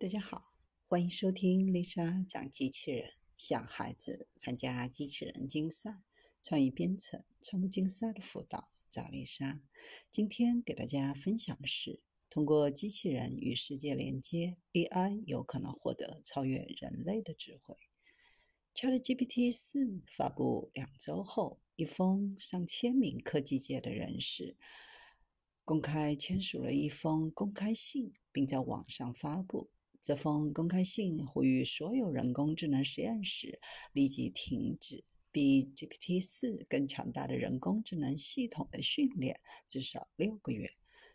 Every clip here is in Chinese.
大家好，欢迎收听丽莎讲机器人。小孩子参加机器人竞赛、创意编程、创客竞赛的辅导，找丽莎。今天给大家分享的是，通过机器人与世界连接，AI 有可能获得超越人类的智慧。ChatGPT 四发布两周后，一封上千名科技界的人士公开签署了一封公开信，并在网上发布。这封公开信呼吁所有人工智能实验室立即停止比 GPT-4 更强大的人工智能系统的训练，至少六个月。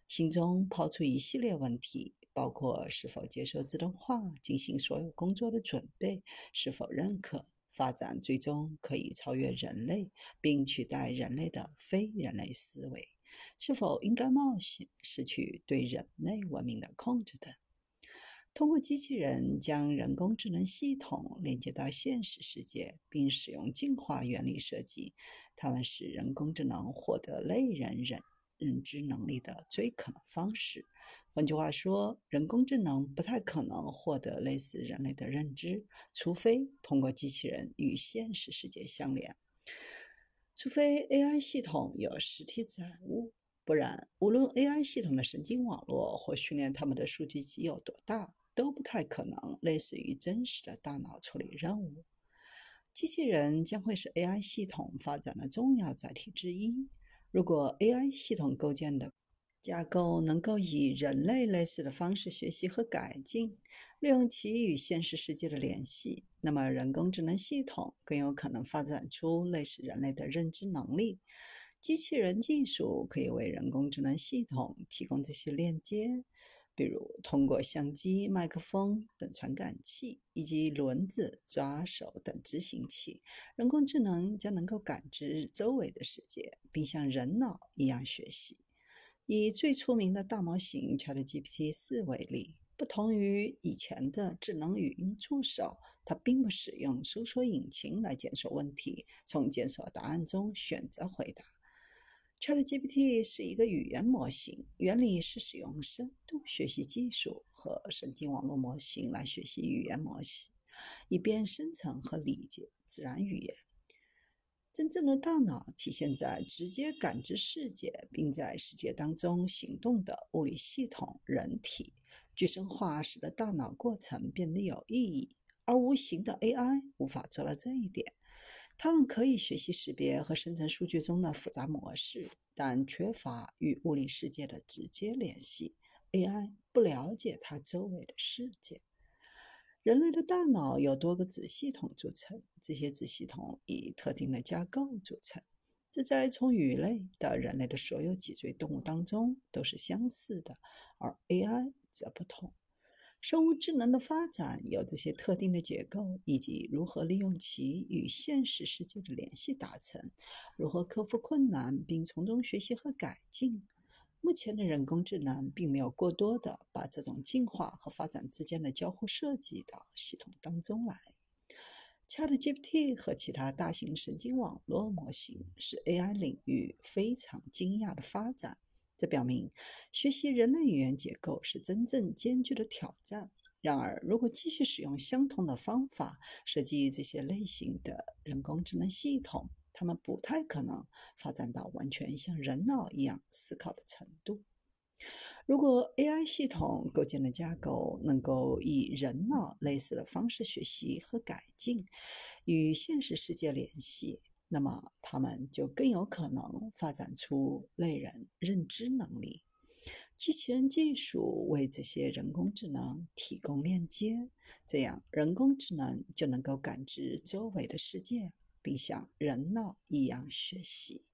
信中抛出一系列问题，包括是否接受自动化进行所有工作的准备，是否认可发展最终可以超越人类并取代人类的非人类思维，是否应该冒险失去对人类文明的控制等。通过机器人将人工智能系统连接到现实世界，并使用进化原理设计，它们使人工智能获得类人认认知能力的最可能方式。换句话说，人工智能不太可能获得类似人类的认知，除非通过机器人与现实世界相连。除非 AI 系统有实体载物，不然，无论 AI 系统的神经网络或训练它们的数据集有多大。都不太可能类似于真实的大脑处理任务。机器人将会是 AI 系统发展的重要载体之一。如果 AI 系统构建的架构能够以人类类似的方式学习和改进，利用其与现实世界的联系，那么人工智能系统更有可能发展出类似人类的认知能力。机器人技术可以为人工智能系统提供这些链接。比如，通过相机、麦克风等传感器，以及轮子、抓手等执行器，人工智能将能够感知周围的世界，并像人脑一样学习。以最出名的大模型 ChatGPT 4为例，不同于以前的智能语音助手，它并不使用搜索引擎来检索问题，从检索答案中选择回答。ChatGPT 是一个语言模型，原理是使用深度学习技术和神经网络模型来学习语言模型，以便生成和理解自然语言。真正的大脑体现在直接感知世界并在世界当中行动的物理系统——人体。具身化使得大脑过程变得有意义，而无形的 AI 无法做到这一点。它们可以学习识别和生成数据中的复杂模式，但缺乏与物理世界的直接联系。AI 不了解它周围的世界。人类的大脑由多个子系统组成，这些子系统以特定的架构组成。这在从鱼类到人类的所有脊椎动物当中都是相似的，而 AI 则不同。生物智能的发展有这些特定的结构以及如何利用其与现实世界的联系达成，如何克服困难并从中学习和改进。目前的人工智能并没有过多的把这种进化和发展之间的交互设计到系统当中来。ChatGPT 和其他大型神经网络模型是 AI 领域非常惊讶的发展。这表明，学习人类语言结构是真正艰巨的挑战。然而，如果继续使用相同的方法设计这些类型的人工智能系统，它们不太可能发展到完全像人脑一样思考的程度。如果 AI 系统构建的架构能够以人脑类似的方式学习和改进，与现实世界联系。那么，他们就更有可能发展出类人认知能力。机器人技术为这些人工智能提供链接，这样人工智能就能够感知周围的世界，并像人脑一样学习。